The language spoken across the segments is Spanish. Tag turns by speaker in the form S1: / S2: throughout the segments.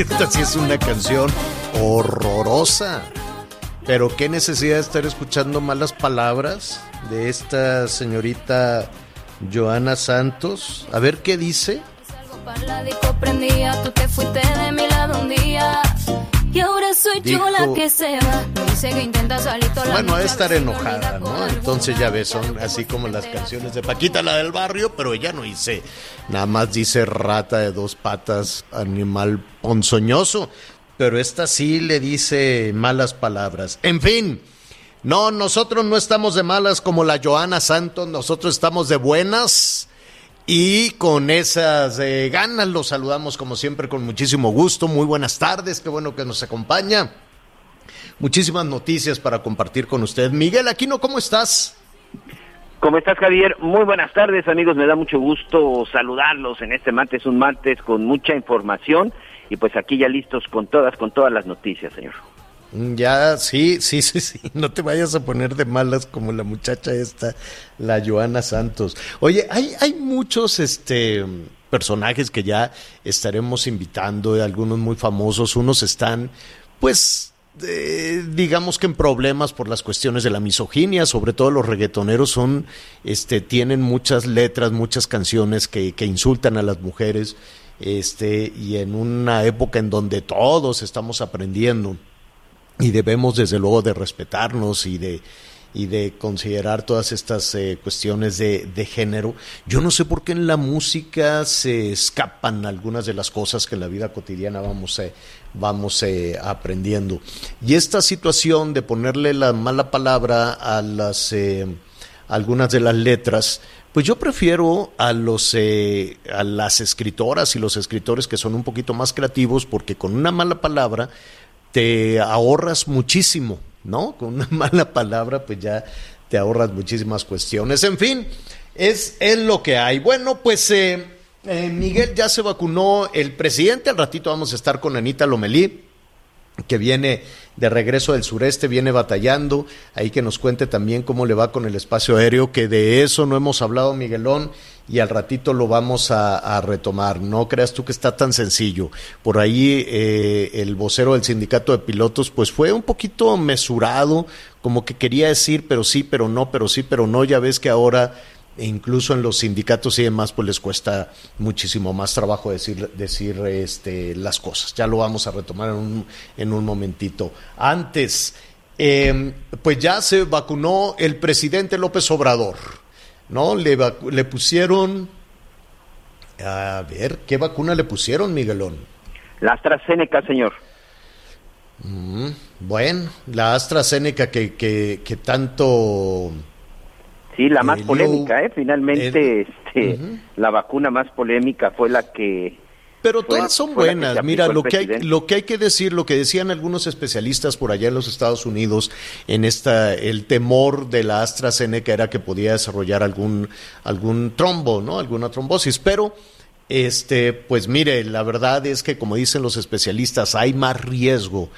S1: Esta sí es una canción horrorosa. Pero qué necesidad de estar escuchando malas palabras de esta señorita Joana Santos. A ver qué dice.
S2: Salgo para la disco prendía, tú te fuiste de mi lado un día. Y ahora soy yo la que se va. Dice que intenta salir toda
S1: Bueno, a estar enojada, ¿no? Entonces ya ves, son así como las canciones de Paquita, la del barrio, pero ella no dice, nada más dice rata de dos patas, animal ponzoñoso, pero esta sí le dice malas palabras. En fin, no, nosotros no estamos de malas como la Joana Santos, nosotros estamos de buenas. Y con esas eh, ganas los saludamos como siempre con muchísimo gusto. Muy buenas tardes, qué bueno que nos acompaña. Muchísimas noticias para compartir con usted. Miguel Aquino, ¿cómo estás?
S3: ¿Cómo estás, Javier? Muy buenas tardes, amigos. Me da mucho gusto saludarlos en este martes, un martes con mucha información y pues aquí ya listos con todas, con todas las noticias, señor.
S1: Mm, Ya, sí, sí, sí, sí. No te vayas a poner de malas como la muchacha esta, la Joana Santos. Oye, hay, hay muchos este, personajes que ya estaremos invitando, algunos muy famosos. Unos están, pues, eh, digamos que en problemas por las cuestiones de la misoginia, sobre todo los reggaetoneros son, este, tienen muchas letras, muchas canciones que, que insultan a las mujeres, este, y en una época en donde todos estamos aprendiendo y debemos desde luego de respetarnos y de y de considerar todas estas eh, cuestiones de, de género. Yo no sé por qué en la música se escapan algunas de las cosas que en la vida cotidiana vamos, eh, vamos eh, aprendiendo. Y esta situación de ponerle la mala palabra a las eh, algunas de las letras, pues yo prefiero a los eh, a las escritoras y los escritores que son un poquito más creativos porque con una mala palabra te ahorras muchísimo, ¿no? Con una mala palabra, pues ya te ahorras muchísimas cuestiones. En fin, es, es lo que hay. Bueno, pues eh, eh, Miguel ya se vacunó el presidente. Al ratito vamos a estar con Anita Lomelí que viene de regreso del sureste, viene batallando, ahí que nos cuente también cómo le va con el espacio aéreo, que de eso no hemos hablado, Miguelón, y al ratito lo vamos a, retomar. No creas tú que está tan sencillo. Por ahí eh, el vocero del sindicato de pilotos, pues fue un poquito mesurado, como que quería decir, pero sí, pero no, pero sí, pero no. Ya ves que ahora e incluso en los sindicatos y demás, pues les cuesta muchísimo más trabajo decir, decir este, las cosas. Ya lo vamos a retomar en un, en un momentito. Antes, eh, pues ya se vacunó el presidente López Obrador, ¿no? Le, vacu- le pusieron, a ver, ¿qué vacuna le pusieron, Miguelón?
S3: La AstraZeneca, señor.
S1: Mm, bueno, la AstraZeneca que, que, que tanto...
S3: Sí, la más polémica, ¿eh? Finalmente,
S1: el-
S3: este, la vacuna más polémica fue la que...
S1: Pero todas son
S3: fue
S1: buenas. Mira, lo que, hay, lo que hay que decir, lo que decían algunos especialistas por allá en los Estados Unidos, en esta, el temor de la AstraZeneca era que podía desarrollar algún, algún trombo, ¿no? Alguna trombosis. Pero, este, pues mire, la verdad es que, como dicen los especialistas, hay más riesgo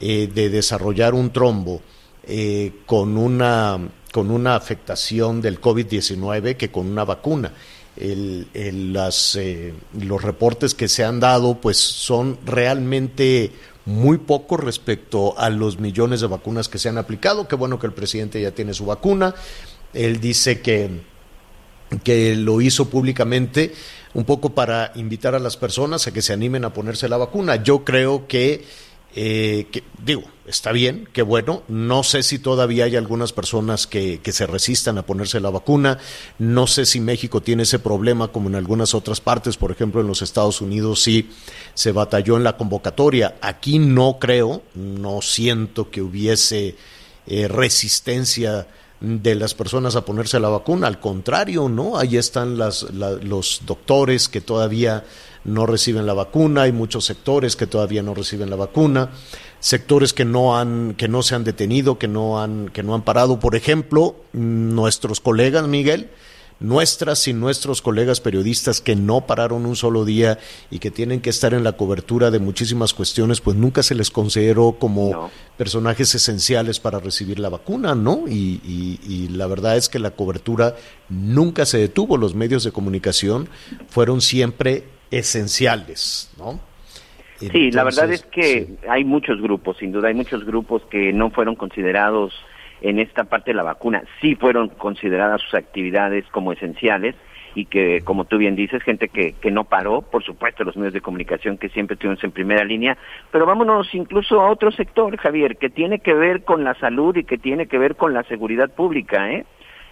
S1: eh, de desarrollar un trombo eh, con una con una afectación del COVID-19 que con una vacuna. El- el- las, eh, los reportes que se han dado pues son realmente muy pocos respecto a los millones de vacunas que se han aplicado. Qué bueno que el presidente ya tiene su vacuna. Él dice que que lo hizo públicamente un poco para invitar a las personas a que se animen a ponerse la vacuna. Yo creo que, eh, que digo, está bien, qué bueno. No sé si todavía hay algunas personas que, que, se resistan a ponerse la vacuna. No sé si México tiene ese problema como en algunas otras partes. Por ejemplo, en los Estados Unidos sí se batalló en la convocatoria. Aquí no creo, no siento que hubiese eh, resistencia de las personas a ponerse la vacuna. Al contrario, ¿no? Ahí están las, la, los doctores que todavía no reciben la vacuna, hay muchos sectores que todavía no reciben la vacuna, sectores que no han, que no se han detenido, que no han, que no han parado. Por ejemplo, nuestros colegas, Miguel, nuestras y nuestros colegas periodistas que no pararon un solo día y que tienen que estar en la cobertura de muchísimas cuestiones, pues nunca se les consideró como no. personajes esenciales para recibir la vacuna, ¿no? Y, y, y, la verdad es que la cobertura nunca se detuvo, los medios de comunicación fueron siempre esenciales, ¿no?
S3: Entonces, sí, la verdad es que sí. hay muchos grupos, sin duda, hay muchos grupos que no fueron considerados en esta parte de la vacuna sí fueron consideradas sus actividades como esenciales y que, como tú bien dices, gente que, que no paró, por supuesto, los medios de comunicación que siempre estuvimos en primera línea, pero vámonos incluso a otro sector, Javier, que tiene que ver con la salud y que tiene que ver con la seguridad pública, ¿eh?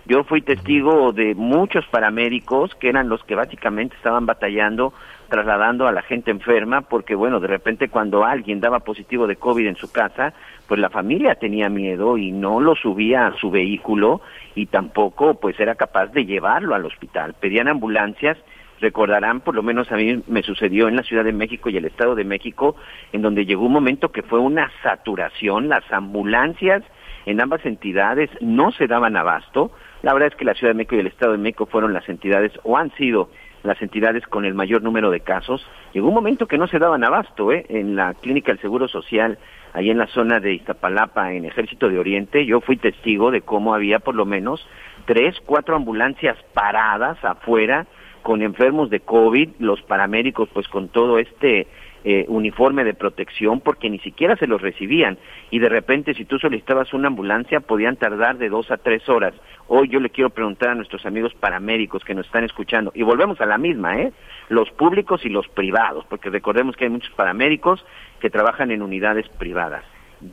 S3: Yo fui testigo de muchos paramédicos que eran los que básicamente estaban batallando trasladando a la gente enferma porque bueno, de repente cuando alguien daba positivo de COVID en su casa, pues la familia tenía miedo y no lo subía a su vehículo y tampoco pues era capaz de llevarlo al hospital. Pedían ambulancias recordarán, por lo menos a mí me sucedió en la Ciudad de México y el Estado de México, en donde llegó un momento que fue una saturación, las ambulancias en ambas entidades no se daban abasto. La verdad es que la Ciudad de México y el Estado de México fueron las entidades o han sido las entidades con el mayor número de casos. Llegó un momento que no se daban abasto, ¿eh? En la clínica del Seguro Social, ahí en la zona de Iztapalapa, en Ejército de Oriente, yo fui testigo de cómo había por lo menos tres, cuatro ambulancias paradas afuera con enfermos de COVID, los paramédicos pues con todo este eh, uniforme de protección porque ni siquiera se los recibían y de repente si tú solicitabas una ambulancia podían tardar de dos a tres horas. Hoy yo le quiero preguntar a nuestros amigos paramédicos que nos están escuchando y volvemos a la misma, ¿eh? Los públicos y los privados, porque recordemos que hay muchos paramédicos que trabajan en unidades privadas.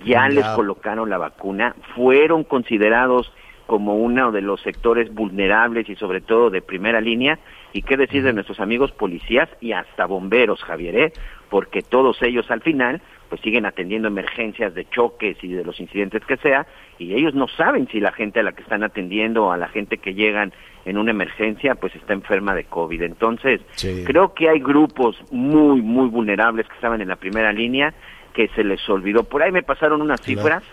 S3: Ya les colocaron la vacuna, fueron considerados como uno de los sectores vulnerables y sobre todo de primera línea. Y qué decir de nuestros amigos policías y hasta bomberos, Javier, ¿eh? Porque todos ellos al final pues siguen atendiendo emergencias de choques y de los incidentes que sea, y ellos no saben si la gente a la que están atendiendo o a la gente que llegan en una emergencia pues está enferma de COVID. Entonces, sí. creo que hay grupos muy, muy vulnerables que estaban en la primera línea que se les olvidó. Por ahí me pasaron unas cifras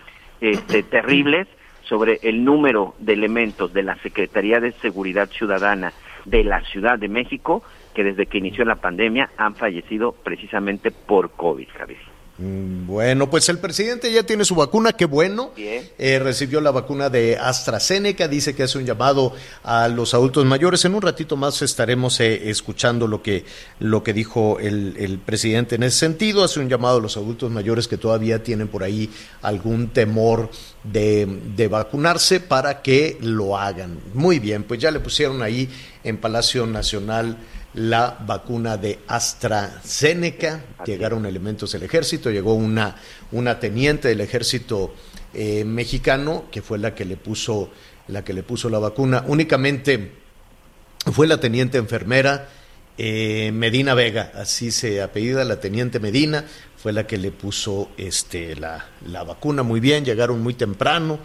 S3: este, terribles sobre el número de elementos de la Secretaría de Seguridad Ciudadana de la Ciudad de México que desde que inició la pandemia han fallecido precisamente por COVID, Javier.
S1: Bueno, pues el presidente ya tiene su vacuna, qué bueno. Eh, recibió la vacuna de AstraZeneca, dice que hace un llamado a los adultos mayores. En un ratito más estaremos eh, escuchando lo que, lo que dijo el, el, presidente en ese sentido. Hace un llamado a los adultos mayores que todavía tienen por ahí algún temor de, de vacunarse para que lo hagan. Muy bien, pues ya le pusieron ahí en Palacio Nacional la vacuna de AstraZeneca. Llegaron elementos del ejército, llegó una, una teniente del ejército eh, mexicano que fue la que le puso la que le puso la vacuna. Únicamente fue la teniente enfermera eh, Medina Vega, así se apellida la teniente Medina, fue la que le puso este la, la vacuna muy bien, llegaron muy temprano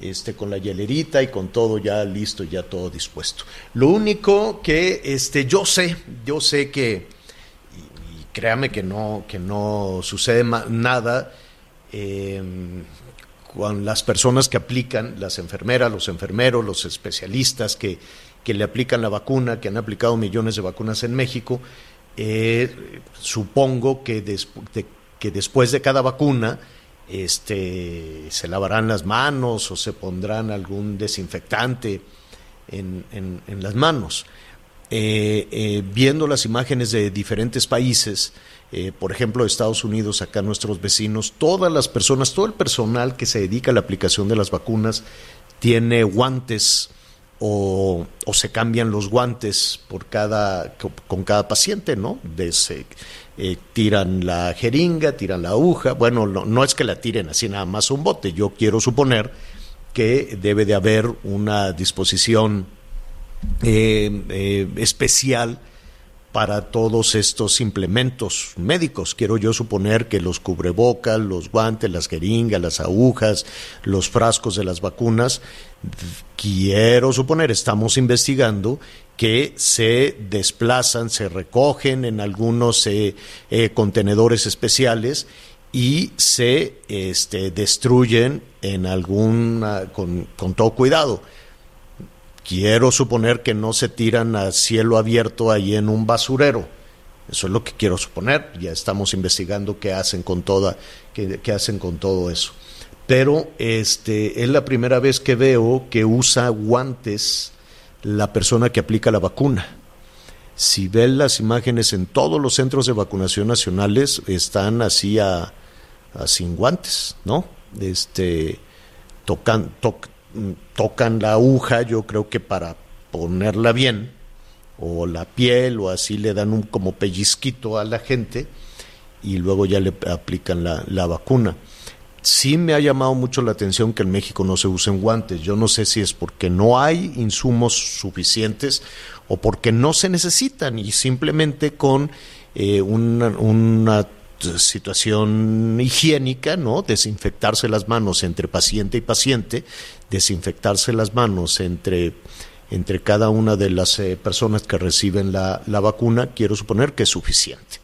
S1: este, con la hielerita y con todo ya listo, ya todo dispuesto. Lo único que este, yo sé, yo sé que, y, créame que no, que no sucede nada eh, con las personas que aplican, las enfermeras, los enfermeros, los especialistas que, que le aplican la vacuna, que han aplicado millones de vacunas en México, eh, supongo que, des, de, que después de cada vacuna, este, se lavarán las manos o se pondrán algún desinfectante en, en, las manos. Eh, eh, viendo las imágenes de diferentes países, eh, por ejemplo, Estados Unidos, acá nuestros vecinos, todas las personas, todo el personal que se dedica a la aplicación de las vacunas tiene guantes o, o se cambian los guantes por cada, con cada paciente, ¿no? Eh, tiran la jeringa, tiran la aguja. Bueno, no, es que la tiren así nada más un bote. Yo quiero suponer que debe de haber una disposición eh, eh, especial para todos estos implementos médicos. Quiero yo suponer que los cubrebocas, los guantes, las jeringas, las agujas, los frascos de las vacunas, quiero suponer, estamos investigando que se desplazan, se recogen en algunos eh, eh, contenedores especiales y se este, destruyen en alguna con, todo cuidado. Quiero suponer que no se tiran a cielo abierto ahí en un basurero. Eso es lo que quiero suponer. Ya estamos investigando qué hacen con toda, qué hacen con todo eso. Pero este es la primera vez que veo que usa guantes la persona que aplica la vacuna. Si ven las imágenes en todos los centros de vacunación nacionales están así a, a sin guantes, ¿no? Este tocan, toc, tocan la aguja, yo creo que para ponerla bien, o la piel, o así le dan un como pellizquito a la gente y luego ya le aplican la, la vacuna. Sí me ha llamado mucho la atención que en México no se usen guantes. Yo no sé si es porque no hay insumos suficientes o porque no se necesitan y simplemente con eh, una, situación higiénica, ¿no? Desinfectarse las manos entre paciente y paciente, desinfectarse las manos entre, entre cada una de las eh, personas que reciben la, la, vacuna, quiero suponer que es suficiente.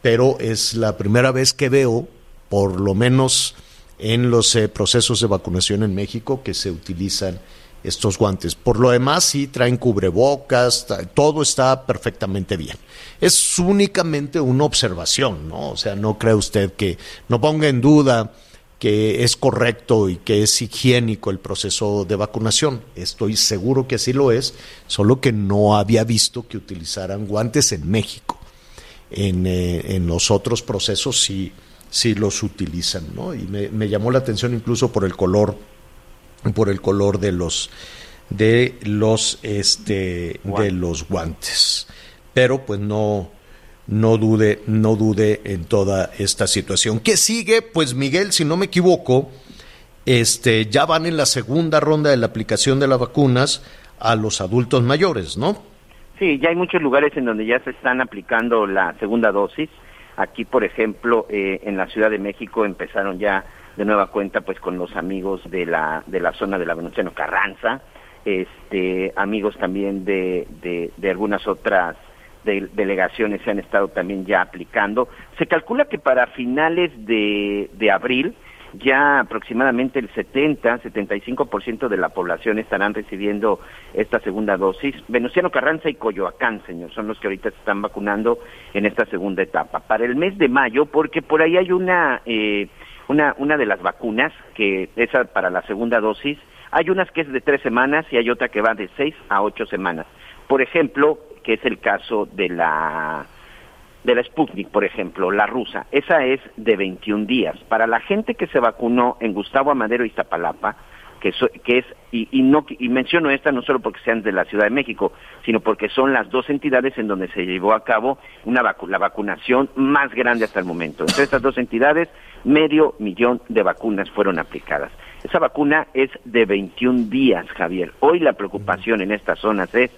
S1: Pero es la primera vez que veo, por lo menos en los eh, procesos de vacunación en México, que se utilizan estos guantes. Por lo demás, sí traen cubrebocas, todo está perfectamente bien. Es únicamente una observación, ¿no? O sea, no cree usted que, no ponga en duda que es correcto y que es higiénico el proceso de vacunación. Estoy seguro que así lo es, solo que no había visto que utilizaran guantes en México. En, eh, en los otros procesos sí, sí los utilizan, ¿no? Y me, me llamó la atención incluso por el color por el color de los de los este de los guantes pero pues no no dude no dude en toda esta situación ¿qué sigue? pues Miguel si no me equivoco este ya van en la segunda ronda de la aplicación de las vacunas a los adultos mayores ¿no?
S3: Sí, ya hay muchos lugares en donde ya se están aplicando la segunda dosis aquí por ejemplo eh, en la Ciudad de México empezaron ya de nueva cuenta pues con los amigos de la de la zona de la Venustiano Carranza este amigos también de, de, algunas otras de, delegaciones se han estado también ya aplicando. Se calcula que para finales de, de abril ya aproximadamente el 70, 75% de la población estarán recibiendo esta segunda dosis. Venustiano Carranza y Coyoacán, señor, son los que ahorita se están vacunando en esta segunda etapa. Para el mes de mayo, porque por ahí hay una eh, una, una de las vacunas, que esa para la segunda dosis, hay unas que es de tres semanas y hay otra que va de seis a ocho semanas. Por ejemplo, que es el caso de la de la Sputnik, por ejemplo, la rusa, esa es de 21 días. Para la gente que se vacunó en Gustavo Amadero y Iztapalapa, que, que es, y, y, no, y menciono esta no solo porque sean de la Ciudad de México, sino porque son las dos entidades en donde se llevó a cabo una vacu la vacunación más grande hasta el momento. Entre estas dos entidades, medio millón de vacunas fueron aplicadas. Esa vacuna es de 21 días, Javier. Hoy la preocupación en estas zonas es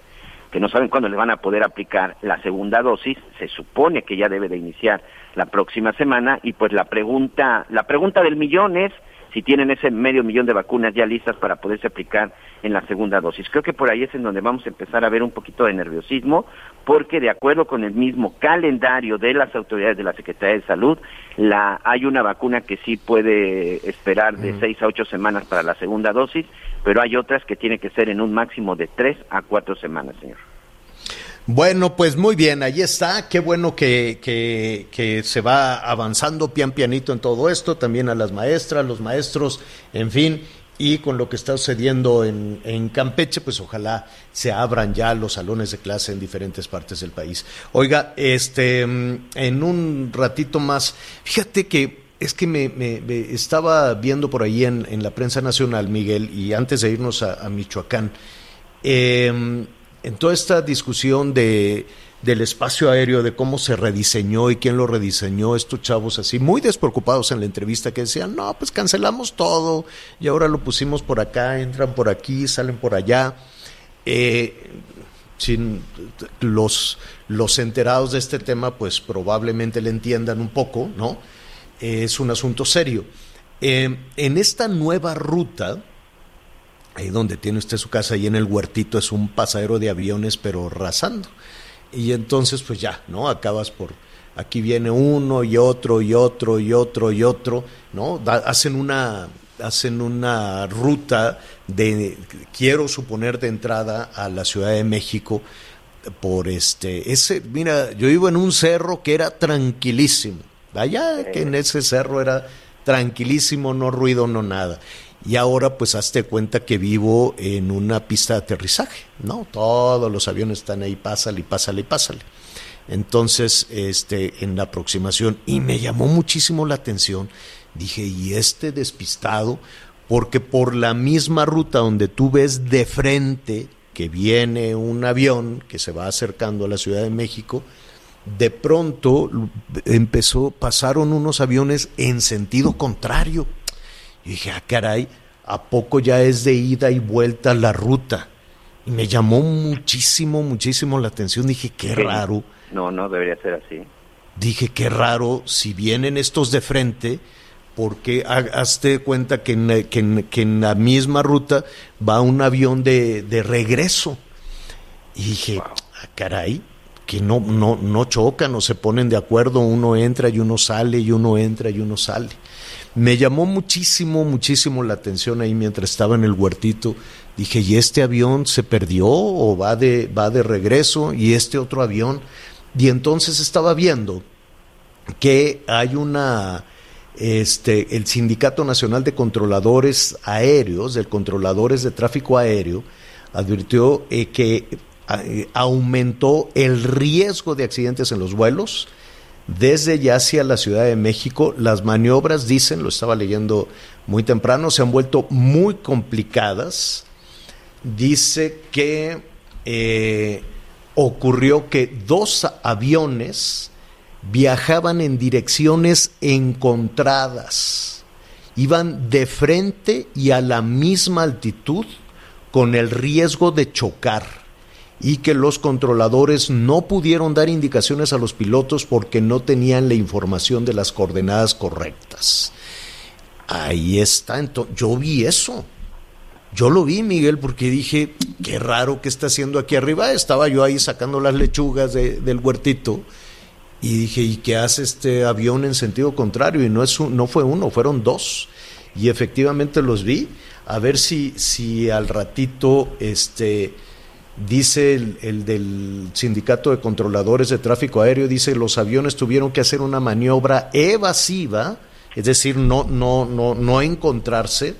S3: que no saben cuándo le van a poder aplicar la segunda dosis, se supone que ya debe de iniciar la próxima semana y pues la pregunta, la pregunta del millón es si tienen ese medio millón de vacunas ya listas para poderse aplicar en la segunda dosis. Creo que por ahí es en donde vamos a empezar a ver un poquito de nerviosismo, porque de acuerdo con el mismo calendario de las autoridades de la Secretaría de Salud, la, hay una vacuna que sí puede esperar de seis a ocho semanas para la segunda dosis, pero hay otras que tiene que ser en un máximo de tres a cuatro semanas, señor.
S1: Bueno, pues muy bien, ahí está. Qué bueno que, que, que, se va avanzando pian pianito en todo esto, también a las maestras, los maestros, en fin, y con lo que está sucediendo en, en Campeche, pues ojalá se abran ya los salones de clase en diferentes partes del país. Oiga, este, en un ratito más, fíjate que es que me, me, me estaba viendo por ahí en, en, la prensa nacional, Miguel, y antes de irnos a, a Michoacán, eh, en toda esta discusión de, del espacio aéreo, de cómo se rediseñó y quién lo rediseñó, estos chavos así, muy despreocupados en la entrevista que decían, no, pues cancelamos todo y ahora lo pusimos por acá, entran por aquí, salen por allá. Eh, sin los, los enterados de este tema, pues probablemente le entiendan un poco, ¿no? Eh, es un asunto serio. Eh, en esta nueva ruta, ahí donde tiene usted su casa, ahí en el huertito, es un pasadero de aviones, pero rasando. Y entonces, pues ya, ¿no? Acabas por. Aquí viene uno y otro y otro y otro y otro, ¿no? Da- hacen una hacen una ruta de quiero suponer de entrada a la Ciudad de México por este ese mira yo vivo en un cerro que era tranquilísimo allá que en ese cerro era tranquilísimo no ruido no nada y ahora pues hazte cuenta que vivo en una pista de aterrizaje no todos los aviones están ahí pásale pásale pásale. Entonces este en la aproximación y me llamó muchísimo la atención dije y este despistado porque por la misma ruta donde tú ves de frente que viene un avión que se va acercando a la Ciudad de México, de pronto empezó, pasaron unos aviones en sentido contrario. Y dije, ah, caray, ¿a poco ya es de ida y vuelta la ruta? Y me llamó muchísimo, muchísimo la atención. Dije, qué
S3: Sí.
S1: raro.
S3: No, no debería ser así.
S1: Dije, qué raro, si vienen estos de frente, porque ha- hazte cuenta que en, la- que, en, que en la misma ruta va un avión de, de regreso. Y dije, ah, caray, que no, no, no chocan o se ponen de acuerdo, uno entra y uno sale, y uno entra y uno sale. Me llamó muchísimo, muchísimo la atención ahí mientras estaba en el huertito. Dije, ¿y este avión se perdió o va de, va de regreso? ¿Y este otro avión? Y entonces estaba viendo que hay una, este, el Sindicato Nacional de Controladores Aéreos, de Controladores de Tráfico Aéreo, advirtió eh, que eh, aumentó el riesgo de accidentes en los vuelos desde ya hacia la Ciudad de México. Las maniobras, dicen, lo estaba leyendo muy temprano, se han vuelto muy complicadas. Dice que eh, ocurrió que dos aviones viajaban en direcciones encontradas, iban de frente y a la misma altitud con el riesgo de chocar y que los controladores no pudieron dar indicaciones a los pilotos porque no tenían la información de las coordenadas correctas. Ahí está, entonces, yo vi eso. Yo lo vi, Miguel, porque dije, qué raro que está haciendo aquí arriba. Estaba yo ahí sacando las lechugas de- del huertito y dije, ¿y qué hace este avión en sentido contrario? Y no, es un- no fue uno, fueron dos. Y efectivamente los vi. A ver si, si al ratito este, dice el, el del Sindicato de Controladores de Tráfico Aéreo, dice los aviones tuvieron que hacer una maniobra evasiva, es decir, no, no, no, no encontrarse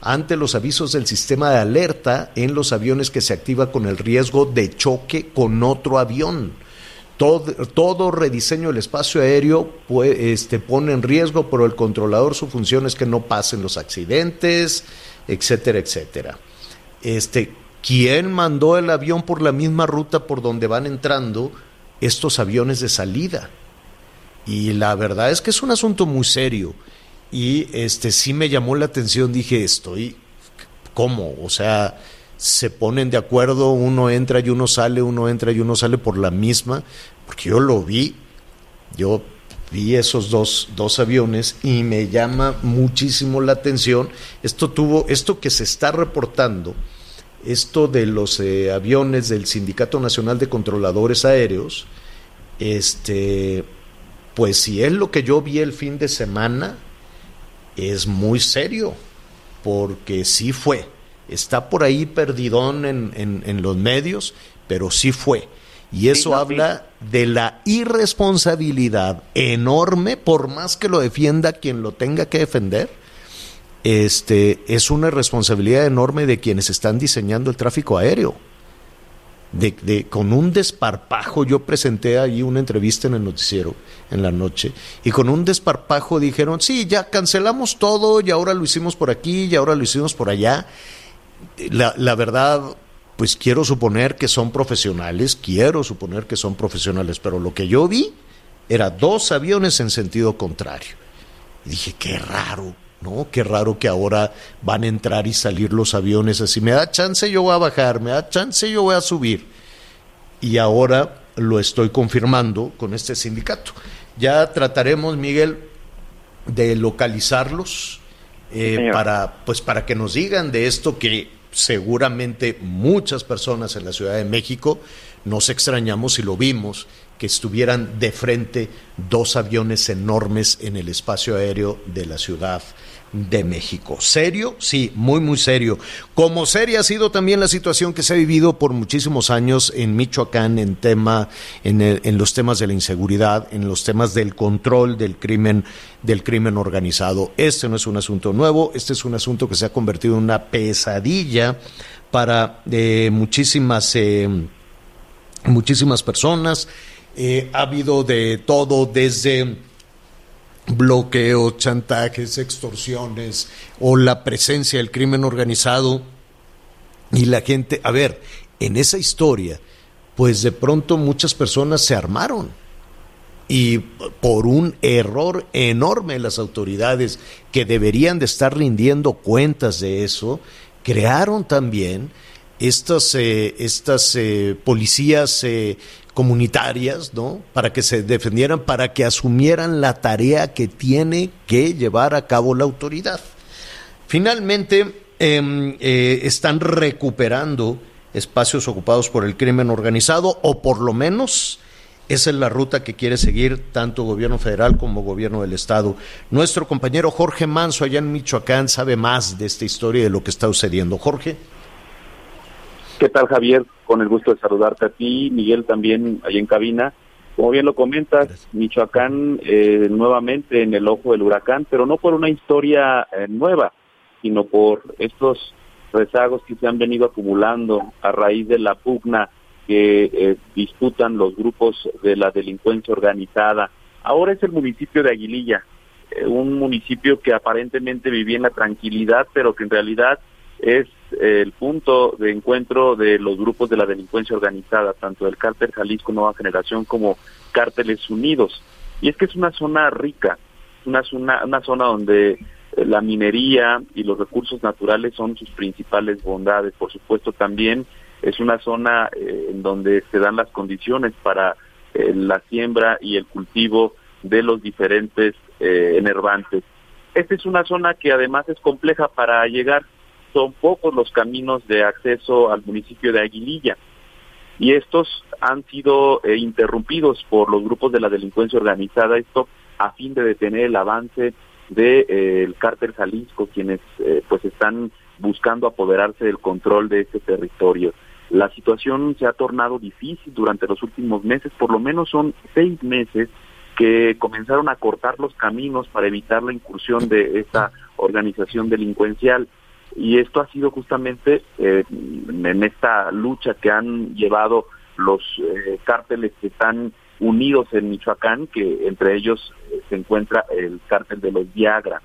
S1: ante los avisos del sistema de alerta en los aviones que se activa con el riesgo de choque con otro avión. Todo, todo rediseño del espacio aéreo este, pone en riesgo, pero el controlador su función es que no pasen los accidentes, etcétera, etcétera. Este, ¿Quién mandó el avión por la misma ruta por donde van entrando estos aviones de salida? Y la verdad es que es un asunto muy serio. Y este sí me llamó la atención, dije, estoy, ¿cómo? O sea, se ponen de acuerdo, uno entra y uno sale, uno entra y uno sale por la misma, porque yo lo vi, yo vi esos dos, dos aviones y me llama muchísimo la atención. Esto tuvo, esto que se está reportando, esto de los eh, aviones del Sindicato Nacional de Controladores Aéreos, este, pues si es lo que yo vi el fin de semana, es muy serio, porque sí fue. Está por ahí perdidón en, en- en los medios, pero sí fue. Y eso
S3: no, sí.
S1: habla de la irresponsabilidad enorme, por más que lo defienda quien lo tenga que defender, este, es una responsabilidad enorme de quienes están diseñando el tráfico aéreo. De, con un desparpajo, yo presenté ahí una entrevista en el noticiero en la noche, y con un desparpajo dijeron, sí, ya cancelamos todo, y ahora lo hicimos por aquí, y ahora lo hicimos por allá. La, verdad, pues quiero suponer que son profesionales, quiero suponer que son profesionales, pero lo que yo vi era dos aviones en sentido contrario. Dije, qué raro, ¿no? Qué raro que ahora van a entrar y salir los aviones así. Me da chance, yo voy a bajar, me da chance, yo voy a subir. Y ahora lo estoy confirmando con este sindicato. Ya trataremos, Miguel, de localizarlos eh, para, pues, para que nos digan de esto que seguramente muchas personas en la Ciudad de México nos extrañamos y lo vimos, que estuvieran de frente dos aviones enormes en el espacio aéreo de la Ciudad de México. ¿Serio? Sí, muy, muy serio. Como seria ha sido también la situación que se ha vivido por muchísimos años en Michoacán en, tema, en, los temas de la inseguridad, en los temas del control del crimen, del crimen organizado. Este no es un asunto nuevo, este es un asunto que se ha convertido en una pesadilla para eh, muchísimas, eh, muchísimas personas. Eh, ha habido de todo desde bloqueos, chantajes, extorsiones o la presencia del crimen organizado y la gente, a ver, en esa historia, pues de pronto muchas personas se armaron y por un error enorme de las autoridades que deberían de estar rindiendo cuentas de eso, crearon también estas, eh, estas eh, policías eh, comunitarias, ¿no? Para que se defendieran, para que asumieran la tarea que tiene que llevar a cabo la autoridad. Finalmente, em, eh, están recuperando espacios ocupados por el crimen organizado, o por lo menos esa es la ruta que quiere seguir tanto gobierno federal como gobierno del estado. Nuestro compañero Jorge Manso allá en Michoacán sabe más de esta historia y de lo que está sucediendo. Jorge.
S4: ¿Qué tal, Javier? Con el gusto de saludarte a ti, Miguel también ahí en cabina. Como bien lo comentas, Michoacán eh, nuevamente en el ojo del huracán, pero no por una historia eh, nueva, sino por estos rezagos que se han venido acumulando a raíz de la pugna que eh, disputan los grupos de la delincuencia organizada. Ahora es el municipio de Aguililla, eh, un municipio que aparentemente vivía en la tranquilidad, pero que en realidad es el punto de encuentro de los grupos de la delincuencia organizada, tanto del cártel Jalisco Nueva Generación como cárteles unidos. Y es que es una zona rica, una zona, una zona donde eh, la minería y los recursos naturales son sus principales bondades. Por supuesto, también es una zona eh, en donde se dan las condiciones para eh, la siembra y el cultivo de los diferentes eh, enervantes. Esta es una zona que además es compleja para llegar. Son pocos los caminos de acceso al municipio de Aguililla y estos han sido eh, interrumpidos por los grupos de la delincuencia organizada, esto a fin de detener el avance del de, eh, cártel Jalisco, quienes eh, pues están buscando apoderarse del control de este territorio. La situación se ha tornado difícil durante los últimos meses, por lo menos son seis meses que comenzaron a cortar los caminos para evitar la incursión de esta organización delincuencial y esto ha sido justamente eh, en esta lucha que han llevado los eh, cárteles que están unidos en Michoacán, que entre ellos eh, se encuentra el cártel de los Viagra.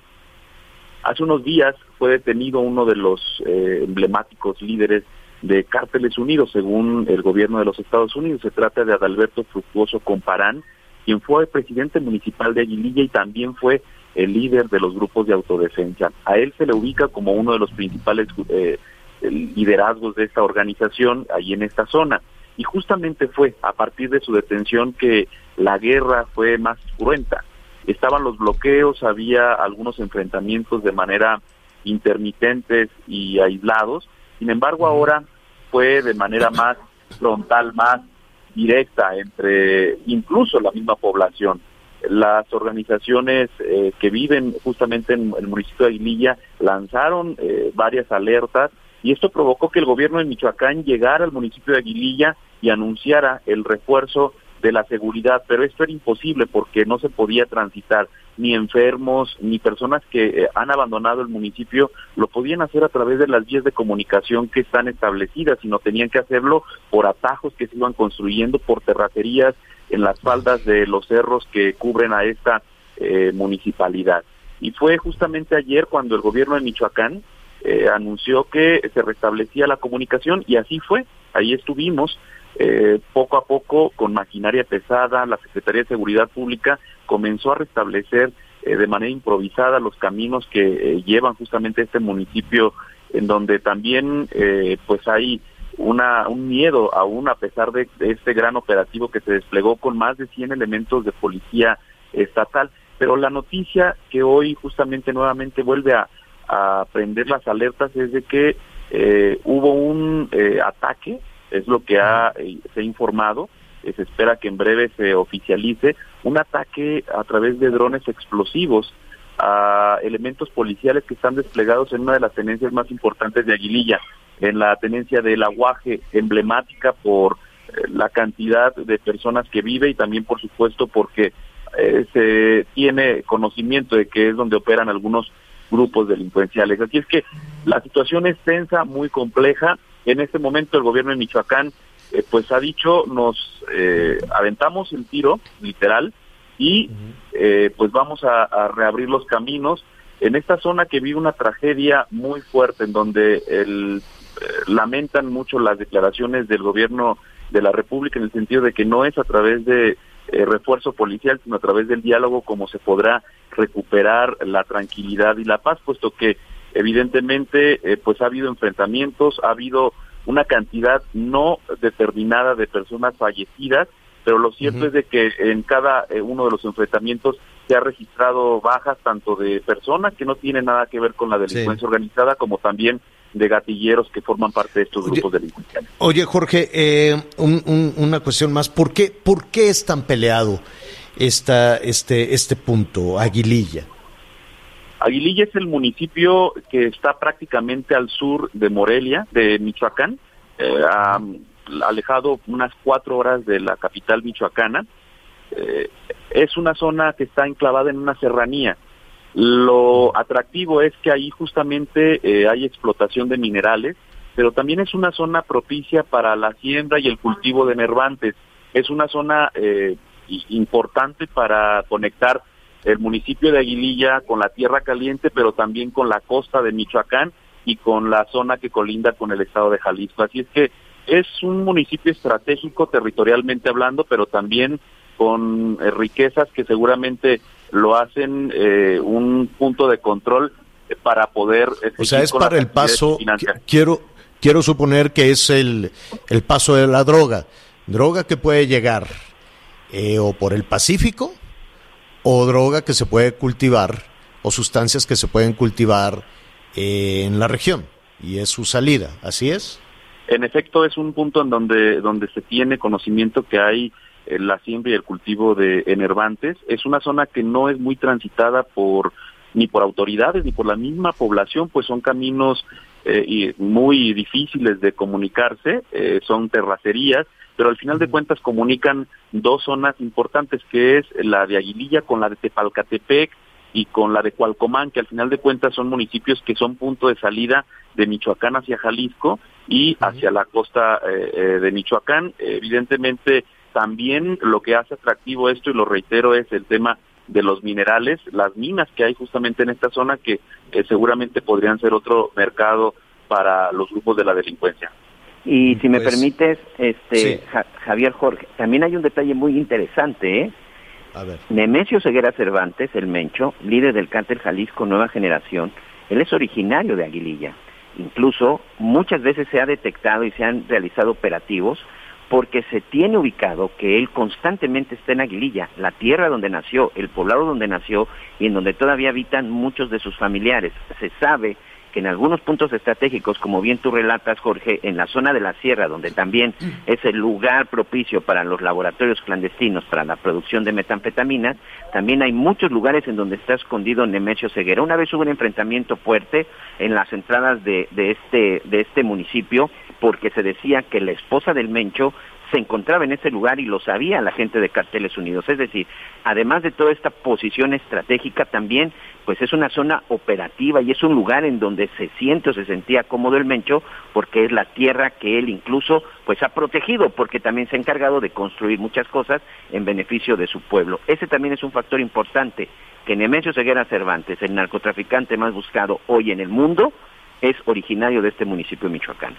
S4: Hace unos días fue detenido uno de los eh, emblemáticos líderes de Cárteles Unidos, según el gobierno de los Estados Unidos. Se trata de Adalberto Fructuoso Comparán, quien fue presidente municipal de Aguililla y también fue el líder de los grupos de autodefensa. A él se le ubica como uno de los principales eh, liderazgos de esta organización ahí en esta zona. Y justamente fue a partir de su detención que la guerra fue más cruenta. Estaban los bloqueos, había algunos enfrentamientos de manera intermitentes y aislados. Sin embargo, ahora fue de manera más frontal, más directa entre incluso la misma población las organizaciones eh, que viven justamente en el municipio de Aguililla lanzaron eh, varias alertas y esto provocó que el gobierno de Michoacán llegara al municipio de Aguililla y anunciara el refuerzo de la seguridad, pero esto era imposible porque no se podía transitar, ni enfermos, ni personas que eh, han abandonado el municipio lo podían hacer a través de las vías de comunicación que están establecidas, sino tenían que hacerlo por atajos que se iban construyendo, por terracerías en las faldas de los cerros que cubren a esta eh, municipalidad. Y fue justamente ayer cuando el gobierno de Michoacán eh, anunció que se restablecía la comunicación y así fue. Ahí estuvimos eh, poco a poco con maquinaria pesada, la Secretaría de Seguridad Pública comenzó a restablecer eh, de manera improvisada los caminos que eh, llevan justamente este municipio en donde también eh, pues hay una, un miedo aún a pesar de, este gran operativo que se desplegó con más de 100 elementos de policía estatal. Pero la noticia que hoy justamente nuevamente vuelve a, a prender las alertas es de que eh, hubo un eh, ataque, es lo que ha, eh, se ha informado, eh, se espera que en breve se oficialice, un ataque a través de drones explosivos a elementos policiales que están desplegados en una de las tenencias más importantes de Aguililla, en la tenencia del aguaje, emblemática por eh, la cantidad de personas que vive y también por supuesto porque eh, se tiene conocimiento de que es donde operan algunos grupos delincuenciales. Así es que la situación es tensa, muy compleja. En este momento el gobierno de Michoacán eh, pues ha dicho nos eh, aventamos el tiro literal y eh, pues vamos a, a reabrir los caminos. En esta zona que vive una tragedia muy fuerte en donde el, eh, lamentan mucho las declaraciones del gobierno de la República en el sentido de que no es a través de eh, refuerzo policial, sino a través del diálogo como se podrá recuperar la tranquilidad y la paz, puesto que evidentemente eh, pues ha habido enfrentamientos, ha habido una cantidad no determinada de personas fallecidas, pero lo cierto es de que en cada eh, uno de los enfrentamientos se ha registrado bajas tanto de personas que no tienen nada que ver con la delincuencia organizada como también de gatilleros que forman parte de estos
S1: Oye,
S4: grupos delincuenciales.
S1: Oye, Jorge, eh, un- un- una cuestión más. ¿Por qué, ¿Por qué es tan peleado esta, este, este punto, Aguililla?
S4: Aguililla es el municipio que está prácticamente al sur de Morelia, de Michoacán, eh, a- alejado unas cuatro horas de la capital michoacana. Eh, es una zona que está enclavada en una serranía. Lo atractivo es que ahí justamente eh, hay explotación de minerales, pero también es una zona propicia para la siembra y el cultivo de nervantes. Es una zona eh, importante para conectar el municipio de Aguililla con la tierra caliente, pero también con la costa de Michoacán y con la zona que colinda con el estado de Jalisco. Así es que es un municipio estratégico territorialmente hablando, pero también con eh, riquezas que seguramente lo hacen eh, un punto de control para poder...
S1: O sea, es para el paso, quiero, quiero suponer que es el, el paso de la droga. Droga que puede llegar eh, o por el Pacífico o droga que se puede cultivar o sustancias que se pueden cultivar eh, en la región. Y es su salida, ¿así es?
S4: En efecto, es un punto en donde, donde se tiene conocimiento que hay eh, la siembra y el cultivo de enervantes. Es una zona que no es muy transitada por ni por autoridades ni por la misma población, pues son caminos eh, y muy difíciles de comunicarse, eh, son terracerías, pero al final de cuentas comunican dos zonas importantes, que es la de Aguililla con la de Tepalcatepec y con la de Cualcomán, que al final de cuentas son municipios que son punto de salida de Michoacán hacia Jalisco y hacia la costa eh, eh, de Michoacán. Evidentemente, también lo que hace atractivo esto, y lo reitero, es el tema de los minerales, las minas que hay justamente en esta zona que eh, seguramente podrían ser otro mercado para los grupos de la delincuencia.
S3: Y si me
S1: Pues,
S3: permites, este
S1: sí.
S3: Ja- Javier Jorge, también hay un detalle muy interesante, ¿eh? Nemesio Ceguera Cervantes, el Mencho, líder del cártel Jalisco Nueva Generación, él es originario de Aguililla. Incluso muchas veces se ha detectado y se han realizado operativos porque se tiene ubicado que él constantemente está en Aguililla, la tierra donde nació, el poblado donde nació y en donde todavía habitan muchos de sus familiares. Se sabe que en algunos puntos estratégicos, como bien tú relatas, Jorge, en la zona de la sierra, donde también es el lugar propicio para los laboratorios clandestinos para la producción de metanfetaminas, también hay muchos lugares en donde está escondido Nemesio Ceguera. Una vez hubo un enfrentamiento fuerte en las entradas de, de este, de este municipio, porque se decía que la esposa del Mencho se encontraba en ese lugar y lo sabía la gente de Carteles Unidos. Es decir, además de toda esta posición estratégica, también pues es una zona operativa y es un lugar en donde se siente o se sentía cómodo el Mencho porque es la tierra que él incluso pues ha protegido porque también se ha encargado de construir muchas cosas en beneficio de su pueblo. Ese también es un factor importante que Nemesio Ceguera Cervantes, el narcotraficante más buscado hoy en el mundo, es originario de este municipio de Michoacán.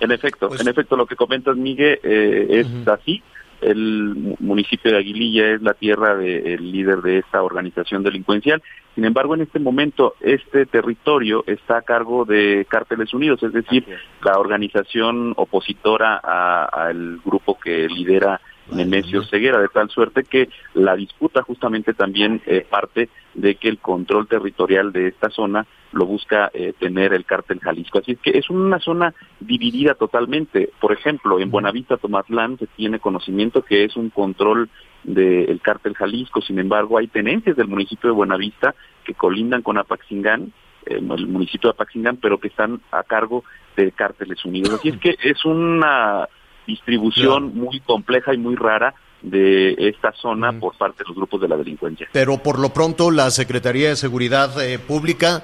S4: En efecto,
S1: Pues-
S4: en efecto, lo que comentas, Miguel, eh, es así. El mu- municipio de Aguililla es la tierra del líder de esta organización delincuencial. Sin embargo, en este momento, este territorio está a cargo de Cárteles Unidos, es decir,
S3: es.
S4: la organización opositora a- al grupo que lidera Nemesio Ceguera, de tal suerte que la disputa justamente también eh, parte de que el control territorial de esta zona lo busca eh, tener el cártel Jalisco. Así es que es una zona dividida totalmente. Por ejemplo, en Buenavista, Tomatlán, se tiene conocimiento que es un control del cártel Jalisco. Sin embargo, hay tenencias del municipio de Buenavista que colindan con Apaxingán, eh, el municipio de Apaxingán, pero que están a cargo de cárteles unidos. Así es que es una distribución muy compleja y muy rara de esta zona por parte de los grupos de la delincuencia.
S1: Pero por lo pronto la Secretaría de Seguridad eh, Pública,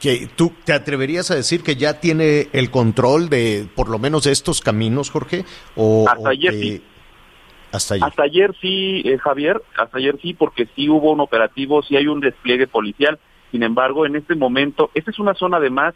S1: que tú te atreverías a decir que ya tiene el control de por lo menos de estos caminos, Jorge, o
S4: Hasta
S1: o
S4: ayer
S1: que-
S4: sí.
S1: Hasta ayer.
S4: Hasta ayer sí, eh, Javier, hasta ayer sí, porque sí hubo un operativo, sí hay un despliegue policial. Sin embargo, en este momento, esta es una zona además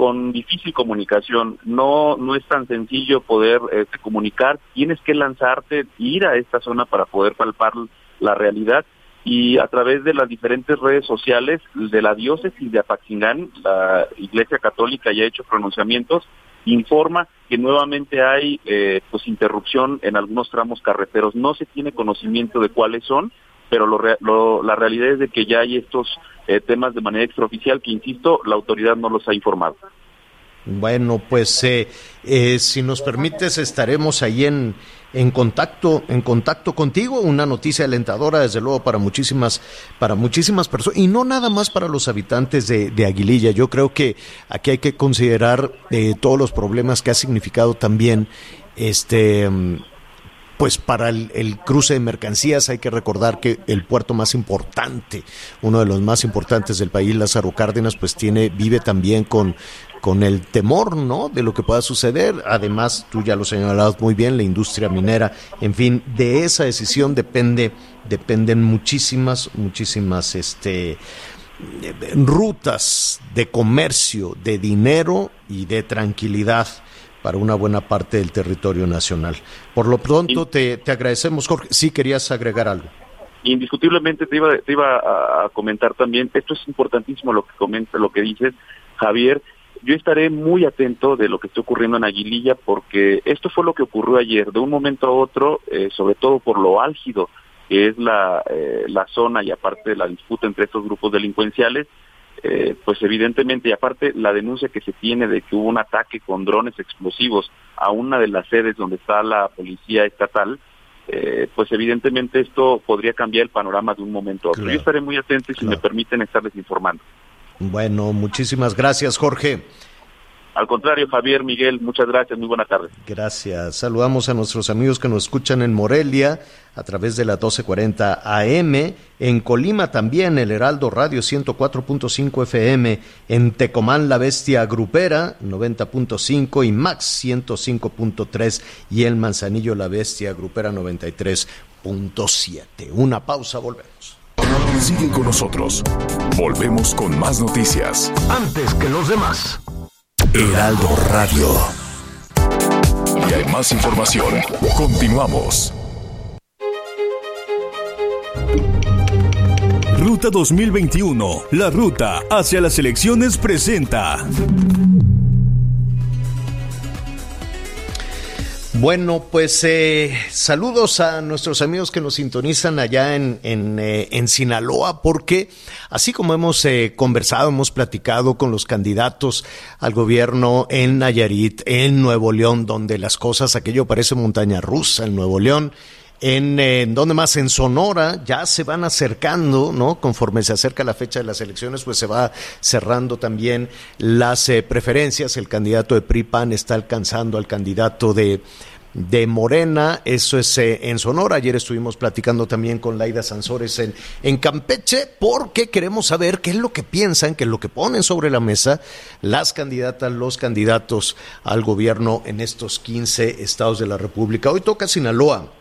S4: con difícil comunicación. No no es tan sencillo poder eh, comunicar. Tienes que lanzarte, ir a esta zona para poder palpar la realidad. Y a través de las diferentes redes sociales de la diócesis de Apaxingán, la Iglesia Católica ya ha hecho pronunciamientos informa que nuevamente hay eh, pues interrupción en algunos tramos carreteros. No se tiene conocimiento de cuáles son, pero lo lo- la realidad es de que ya hay estos eh, temas de manera extraoficial que, insisto, la autoridad no los ha informado.
S1: Bueno, pues eh, eh, si nos permites estaremos ahí en, en contacto, en contacto contigo. Una noticia alentadora, desde luego, para muchísimas, para muchísimas personas y no nada más para los habitantes de, de Aguililla. Yo creo que aquí hay que considerar eh, todos los problemas que ha significado también este. Pues para el, el cruce de mercancías hay que recordar que el puerto más importante, uno de los más importantes del país, Lázaro Cárdenas, pues tiene, vive también con, con el temor, ¿no? De lo que pueda suceder. Además, tú ya lo señalabas muy bien, la industria minera, en fin, de esa decisión depende, dependen muchísimas, muchísimas, este, eh, rutas de comercio, de dinero y de tranquilidad para una buena parte del territorio nacional. Por lo pronto, te, te agradecemos, Jorge. Sí, querías agregar algo.
S4: Indiscutiblemente te iba, te iba a, a comentar también, esto es importantísimo lo que comenta, lo que dices, Javier. Yo estaré muy atento de lo que está ocurriendo en Aguililla porque esto fue lo que ocurrió ayer. De un momento a otro, eh, sobre todo por lo álgido que es la, eh, la zona y aparte la disputa entre estos grupos delincuenciales, eh, pues evidentemente, y aparte la denuncia que se tiene de que hubo un ataque con drones explosivos a una de las sedes donde está la policía estatal, eh, pues evidentemente esto podría cambiar el panorama de un momento a otro.
S1: Claro.
S4: Yo estaré muy atento y si
S1: Claro.
S4: me permiten estarles informando.
S1: Bueno, muchísimas gracias, Jorge.
S4: Al contrario, Javier, Miguel, muchas gracias, muy buena tarde.
S1: Gracias. Saludamos a nuestros amigos que nos escuchan en Morelia a través de la 1240 AM, en Colima también el Heraldo Radio 104.5 FM, en Tecomán La Bestia Grupera 90.5 y Max 105.3 y el Manzanillo La Bestia Grupera 93.7. Una pausa, volvemos.
S5: Sigue con nosotros. Volvemos con más noticias.
S6: Antes que los demás.
S5: Heraldo Radio. Y hay más información. Continuamos.
S7: Ruta 2021, la ruta hacia las elecciones presenta.
S1: Bueno, pues eh, saludos a nuestros amigos que nos sintonizan allá en, en, eh, en Sinaloa, porque así como hemos eh, conversado, hemos platicado con los candidatos al gobierno en Nayarit, en Nuevo León, donde las cosas, aquello parece montaña rusa en Nuevo León, en, eh, donde más en Sonora ya se van acercando, ¿no? Conforme se acerca la fecha de las elecciones, pues se va cerrando también las eh, preferencias. El candidato de PRI-PAN está alcanzando al candidato de de Morena, eso es eh, en Sonora. Ayer estuvimos platicando también con Laida Sansores en, en Campeche, porque queremos saber qué es lo que piensan, qué es lo que ponen sobre la mesa las candidatas, los candidatos al gobierno en estos 15 estados de la República. Hoy toca Sinaloa.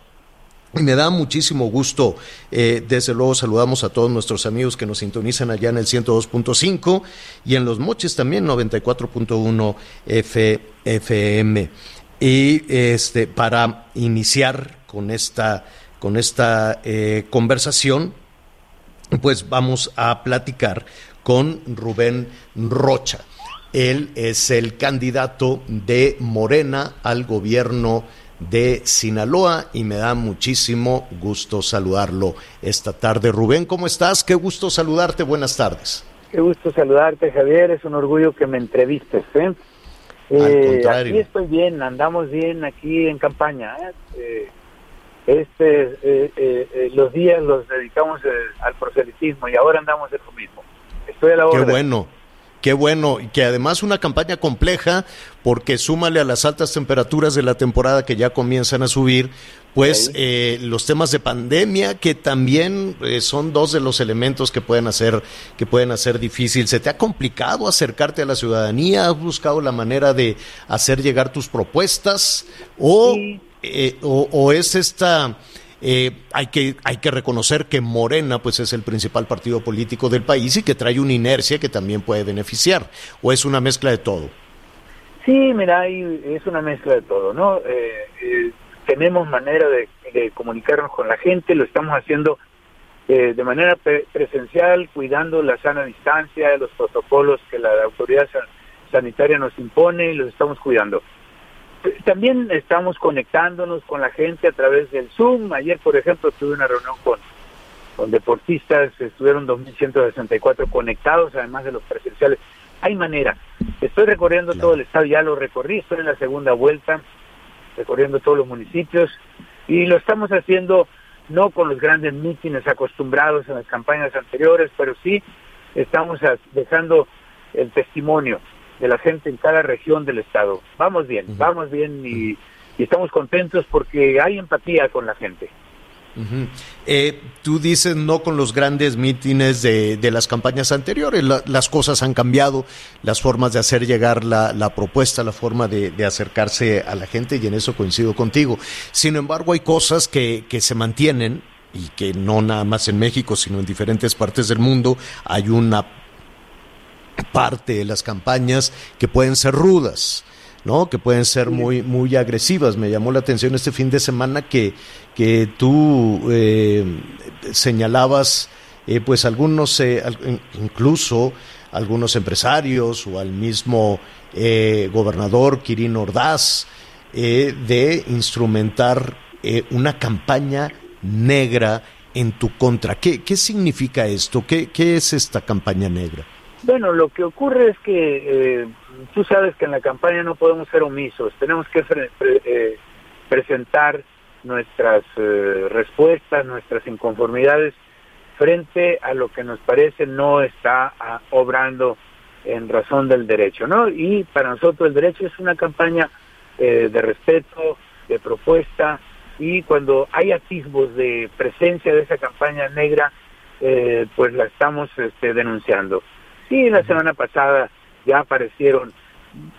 S1: Y me da muchísimo gusto, eh, desde luego saludamos a todos nuestros amigos que nos sintonizan allá en el 102.5 y en los moches también 94.1 FM. Y este, para iniciar con esta, con esta eh, conversación, pues vamos a platicar con Rubén Rocha. Él es el candidato de Morena al gobierno de Sinaloa y me da muchísimo gusto saludarlo esta tarde. Rubén, ¿cómo estás? Qué gusto saludarte. Buenas tardes.
S8: Qué gusto saludarte, Javier. Es un orgullo que me entrevistes. ¿eh? Eh. Aquí estoy bien, andamos bien aquí en campaña. ¿eh? Eh, este, eh, los días los dedicamos al proselitismo y ahora andamos en lo mismo. Estoy a la
S1: Qué
S8: orden.
S1: bueno. Qué bueno, y que además una campaña compleja, porque súmale a las altas temperaturas de la temporada que ya comienzan a subir, pues eh, los temas de pandemia, que también eh, son dos de los elementos que pueden hacer, que pueden hacer difícil. ¿Se te ha complicado acercarte a la ciudadanía? ¿Has buscado la manera de hacer llegar tus propuestas? ¿O, eh, o, o es esta eh, hay que hay que reconocer que Morena pues es el principal partido político del país y que trae una inercia que también puede beneficiar o es una mezcla de todo
S8: Sí, mira, es una mezcla de todo, ¿no? Eh, eh, tenemos manera de, comunicarnos con la gente, lo estamos haciendo eh, de manera pre- presencial, cuidando la sana distancia, los protocolos que la autoridad san- sanitaria nos impone, los estamos cuidando. También estamos conectándonos con la gente a través del Zoom. Ayer, por ejemplo, tuve una reunión con, con deportistas, estuvieron 2.164 conectados, además de los presenciales. Hay manera. Estoy recorriendo todo el estado, ya lo recorrí, estoy en la segunda vuelta, recorriendo todos los municipios y lo estamos haciendo no con los grandes mítines acostumbrados en las campañas anteriores, pero sí estamos dejando el testimonio de la gente en cada región del estado. Vamos bien, vamos bien y, y estamos contentos porque hay empatía con la gente.
S1: Eh, tú dices no con los grandes mítines de, de las campañas anteriores, La- las cosas han cambiado, las formas de hacer llegar la, la propuesta, la forma de, de acercarse a la gente y en eso coincido contigo. Sin embargo, hay cosas que, que se mantienen y que no nada más en México, sino en diferentes partes del mundo hay una parte de las campañas que pueden ser rudas. ¿no? que pueden ser muy muy agresivas. Me llamó la atención este fin de semana que, que tú eh, señalabas eh, pues algunos, eh, incluso algunos empresarios o al mismo eh, gobernador Kirin Ordaz de instrumentar una campaña negra en tu contra. ¿Qué, qué significa esto? ¿Qué, ¿Qué es esta campaña negra?
S8: Bueno, lo que ocurre es que eh, tú sabes que en la campaña no podemos ser omisos, tenemos que fre- pre- eh, presentar nuestras eh, respuestas, nuestras inconformidades frente a lo que nos parece no está ah, obrando en razón del derecho, ¿no? Y para nosotros el derecho es una campaña eh, de respeto, de propuesta, y cuando hay atisbos de presencia de esa campaña negra, pues la estamos este, denunciando. Sí, la semana pasada ya aparecieron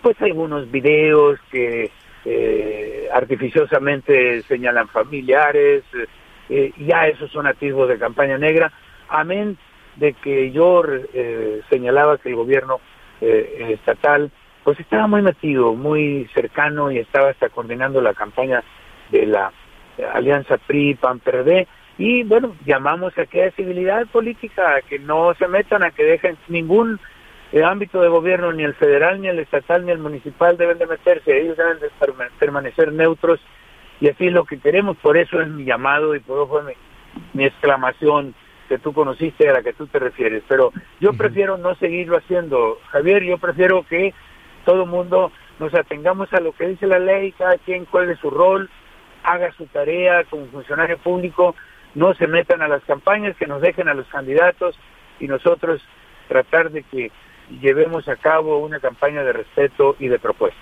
S8: pues algunos videos que eh, artificiosamente señalan familiares, eh, ya esos son atisbos de campaña negra, amén de que yo eh, señalaba que el gobierno eh, estatal pues estaba muy metido, muy cercano y estaba hasta coordinando la campaña de la alianza PRI, PAN, PRD, y bueno, llamamos a que haya civilidad política, a que no se metan, a que dejen ningún eh, ámbito de gobierno, ni el federal, ni el estatal, ni el municipal deben de meterse, ellos deben de perma- permanecer neutros y así es lo que queremos, por eso es mi llamado y por eso fue mi, mi exclamación que tú conociste a la que tú te refieres, pero yo prefiero no seguirlo haciendo, Javier, yo prefiero que todo mundo nos atengamos a lo que dice la ley, cada quien cuál es su rol, haga su tarea como funcionario público, no se metan a las campañas, que nos dejen a los candidatos y nosotros tratar de que llevemos a cabo una campaña de respeto y de propuesta.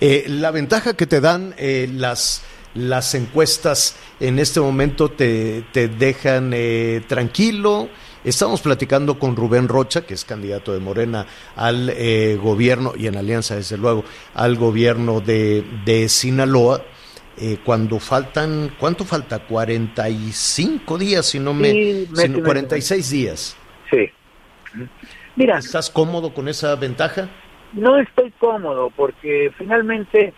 S1: Eh, la ventaja que te dan eh, las, las encuestas en este momento te, te dejan eh, tranquilo. Estamos platicando con Rubén Rocha, que es candidato de Morena al eh, gobierno, y en alianza, desde luego, al gobierno de, de Sinaloa. Eh, cuando faltan, ¿cuánto falta? 45 días, si no me...
S8: Sí,
S1: si
S8: y
S1: no,
S8: medio.
S1: 46 días.
S8: Sí. Mira,
S1: ¿Estás cómodo con esa ventaja?
S8: no estoy cómodo porque finalmente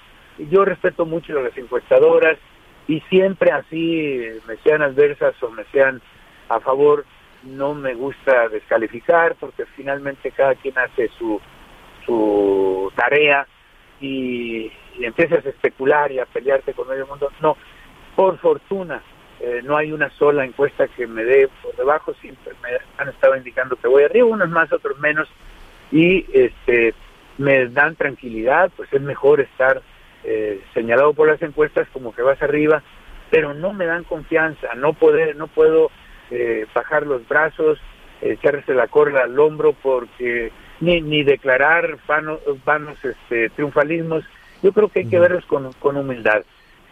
S8: yo respeto mucho a las encuestadoras y siempre así me sean adversas o me sean a favor, no me gusta descalificar porque finalmente cada quien hace su, su tarea y, y empiezas a especular y a pelearte con medio mundo. No, por fortuna eh, no hay una sola encuesta que me dé por debajo, siempre me han estado indicando que voy arriba, unos más, otros menos, y este me dan tranquilidad, pues es mejor estar eh, señalado por las encuestas como que vas arriba, pero no me dan confianza, no poder, no puedo eh, bajar los brazos, echarse la corda al hombro porque ni, ni declarar vanos, vanos este, triunfalismos, yo creo que hay que verlos con, con humildad.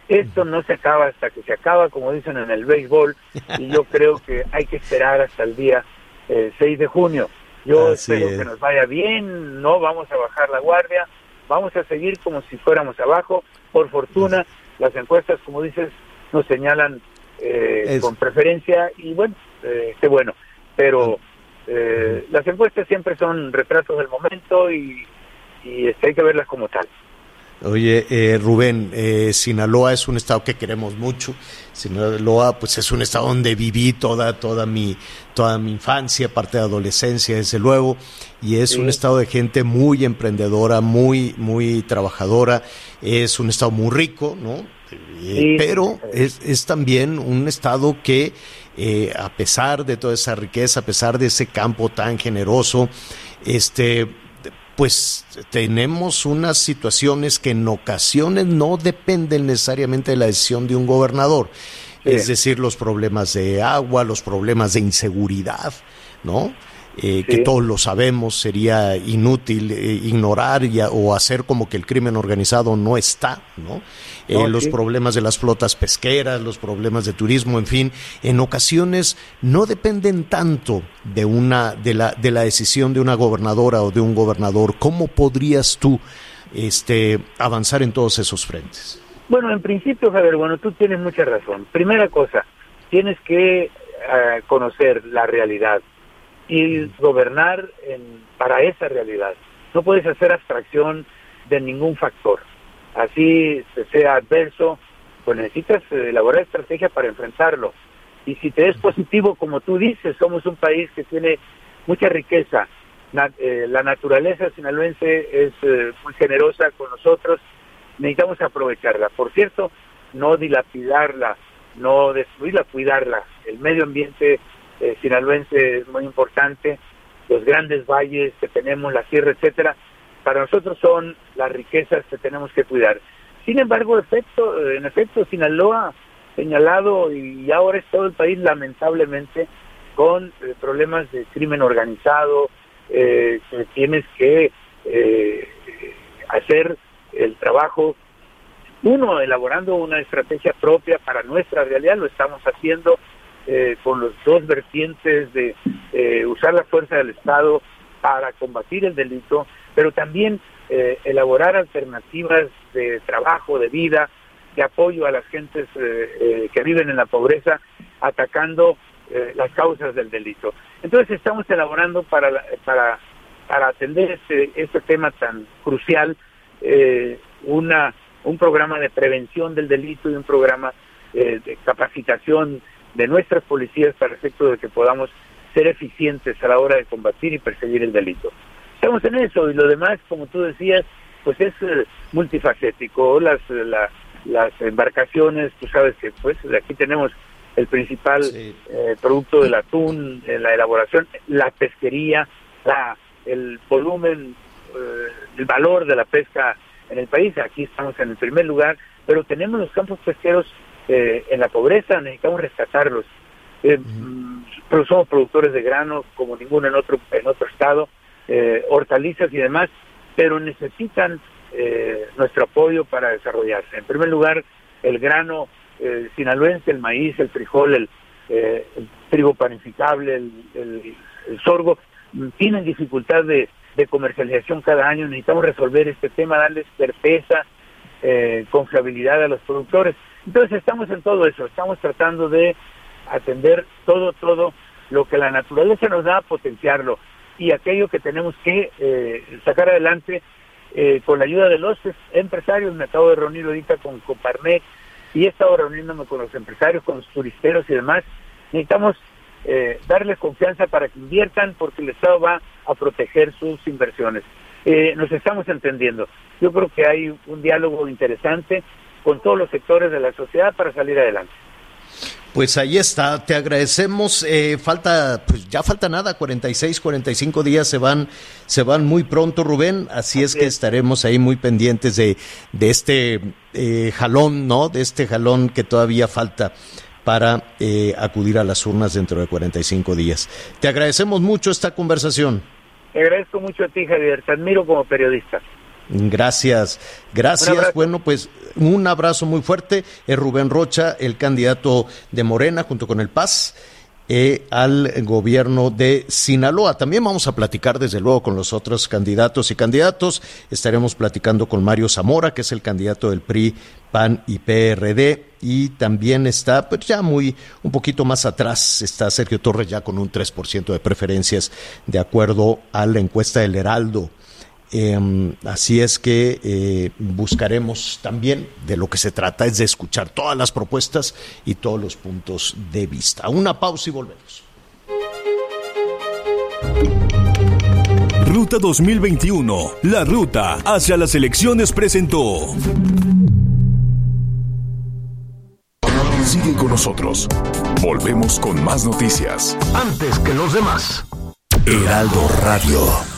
S8: Esto no se acaba hasta que se acaba, como dicen en el béisbol, y yo creo que hay que esperar hasta el día eh, 6 de junio. Yo
S1: Así
S8: espero
S1: es.
S8: que nos vaya bien, no vamos a bajar la guardia, vamos a seguir como si fuéramos abajo. Por fortuna, las encuestas, como dices, nos señalan eh, con preferencia y bueno, eh, qué bueno. Pero eh, las encuestas siempre son retratos del momento y, y este, hay que verlas como tal.
S1: Oye, eh, Rubén, eh, Sinaloa es un estado que queremos mucho. Sinaloa, pues es un estado donde viví toda, toda mi, toda mi infancia, parte de adolescencia, desde luego, y es
S8: Sí.
S1: un estado de gente muy emprendedora, muy, muy trabajadora. Es un estado muy rico, ¿no? Eh,
S8: Sí.
S1: pero es, es también un estado que, eh, a pesar de toda esa riqueza, a pesar de ese campo tan generoso, este, pues tenemos unas situaciones que en ocasiones no dependen necesariamente de la decisión de un gobernador.
S8: Sí.
S1: Es decir, los problemas de agua, los problemas de inseguridad, ¿no? Eh, Que todos lo sabemos, sería inútil eh, ignorar y o hacer como que el crimen organizado no está, ¿no? Eh,
S8: No,
S1: los
S8: sí.
S1: problemas de las flotas pesqueras, los problemas de turismo, en fin, en ocasiones no dependen tanto de una de la de la decisión de una gobernadora o de un gobernador. ¿Cómo podrías tú este avanzar en todos esos frentes?
S8: Bueno, en principio, Javier, bueno, tú tienes mucha razón. Primera cosa, tienes que eh, conocer la realidad y gobernar en- para esa realidad. No puedes hacer abstracción de ningún factor. Así sea adverso, pues necesitas eh, elaborar estrategia para enfrentarlo. Y si te es positivo, como tú dices, somos un país que tiene mucha riqueza. Eh, la naturaleza sinaloense es eh, muy generosa con nosotros necesitamos aprovecharla. Por cierto, no dilapidarla, no destruirla, cuidarla. El medio ambiente eh, sinaloense es muy importante, los grandes valles que tenemos, la sierra, etcétera, para nosotros son las riquezas que tenemos que cuidar. Sin embargo, efecto, eh, en efecto, Sinaloa señalado y ahora es todo el país lamentablemente con eh, problemas de crimen organizado, eh, que tienes que eh, hacer el trabajo, uno, elaborando una estrategia propia para nuestra realidad, lo estamos haciendo eh, con los dos vertientes de eh, usar la fuerza del Estado para combatir el delito, pero también eh, elaborar alternativas de trabajo, de vida, de apoyo a las gentes eh, que viven en la pobreza, atacando las causas del delito. Entonces estamos elaborando para, para, para atender este, este tema tan crucial una, un programa de prevención del delito y un programa de capacitación de nuestras policías para efecto de que podamos ser eficientes a la hora de combatir y perseguir el delito. Estamos en eso y lo demás, como tú decías, pues es eh, multifacético. Las, eh, la- las embarcaciones, tú sabes que pues aquí tenemos el principal
S1: Sí.
S8: eh, producto del atún, eh, la elaboración, la pesquería, la, el volumen, eh, el valor de la pesca en el país. Aquí estamos en el primer lugar, pero tenemos los campos pesqueros eh, en la pobreza, necesitamos rescatarlos. Eh, somos productores de grano como ninguno en otro en otro estado, eh, hortalizas y demás, pero necesitan eh, nuestro apoyo para desarrollarse. En primer lugar, el grano sinaloense, el maíz, el frijol, el, el trigo panificable, el, el- el sorgo, mm, tienen dificultad de, de comercialización cada año. Necesitamos resolver este tema, darles certeza eh, confiabilidad a los productores. Entonces estamos en todo eso, estamos tratando de atender todo, todo lo que la naturaleza nos da, potenciarlo y aquello que tenemos que eh, sacar adelante eh, con la ayuda de los empresarios. Me acabo de reunir ahorita con Coparmex y he estado reuniéndome con los empresarios, con los turisteros y demás. Necesitamos eh, darles confianza para que inviertan porque el Estado va a proteger sus inversiones. Eh, nos estamos entendiendo. Yo creo que hay un diálogo interesante con todos los sectores de la sociedad para salir adelante.
S1: Pues ahí está, te agradecemos. Eh, falta, pues ya falta nada, 46, 45 días se van, se van muy pronto, Rubén. Así, es que estaremos ahí muy pendientes de, de este eh, jalón, ¿no? De este jalón que todavía falta para eh, acudir a las urnas dentro de 45 días. Te agradecemos mucho esta conversación.
S8: Te agradezco mucho a ti, Javier. Te admiro como periodista.
S1: Gracias, gracias. Bueno, pues un abrazo muy fuerte. Es Rubén Rocha, el candidato de Morena junto con el Paz. Eh, al gobierno de Sinaloa. También vamos a platicar desde luego con los otros candidatos y candidatos. Estaremos platicando con Mario Zamora, que es el candidato del PRI, PAN y PRD. Y también está, pues ya muy, un poquito más atrás, está Sergio Torres ya con un 3% de preferencias, de acuerdo a la encuesta del Heraldo. Eh, así es que eh, buscaremos también de lo que se trata es de escuchar todas las propuestas y todos los puntos de vista. Una pausa y volvemos.
S7: Ruta 2021, la ruta hacia las elecciones presentó.
S5: Sigue con nosotros. Volvemos con más noticias.
S6: Antes que los demás.
S5: Heraldo Radio.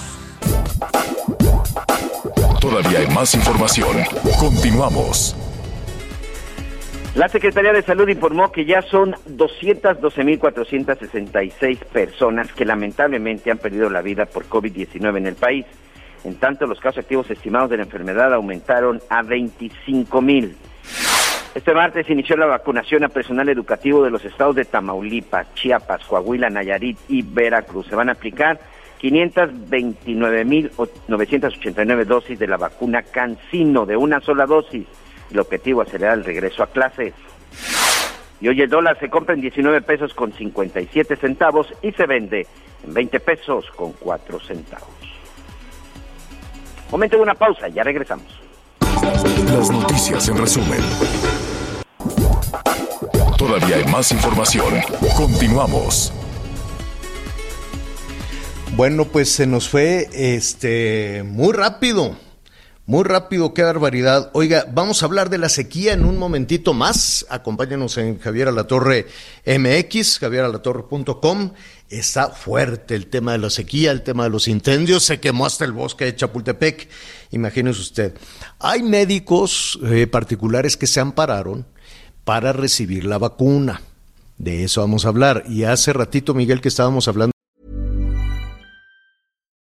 S5: Todavía hay más información. Continuamos.
S3: La Secretaría de Salud informó que ya son 212.466 personas que lamentablemente han perdido la vida por COVID-19 en el país. En tanto, los casos activos estimados de la enfermedad aumentaron a 25.000. Este martes inició la vacunación a personal educativo de los estados de Tamaulipas, Chiapas, Coahuila, Nayarit y Veracruz. Se van a aplicar 529.989 dosis de la vacuna Cancino de una sola dosis. El objetivo acelerar el regreso a clases. Y hoy el dólar se compra en 19 pesos con 57 centavos y se vende en 20 pesos con 4 centavos. Momento de una pausa, ya regresamos.
S5: Las noticias en resumen. Todavía hay más información. Continuamos.
S1: Bueno, pues se nos fue este muy rápido. Muy rápido, qué barbaridad. Oiga, vamos a hablar de la sequía en un momentito más. Acompáñanos en Javier Alatorre MX, javieralatorre.com. Está fuerte el tema de la sequía, el tema de los incendios. Se quemó hasta el bosque de Chapultepec. Imagínese usted. Hay médicos eh, particulares que se ampararon para recibir la vacuna. De eso vamos a hablar. Y hace ratito, Miguel, que estábamos hablando.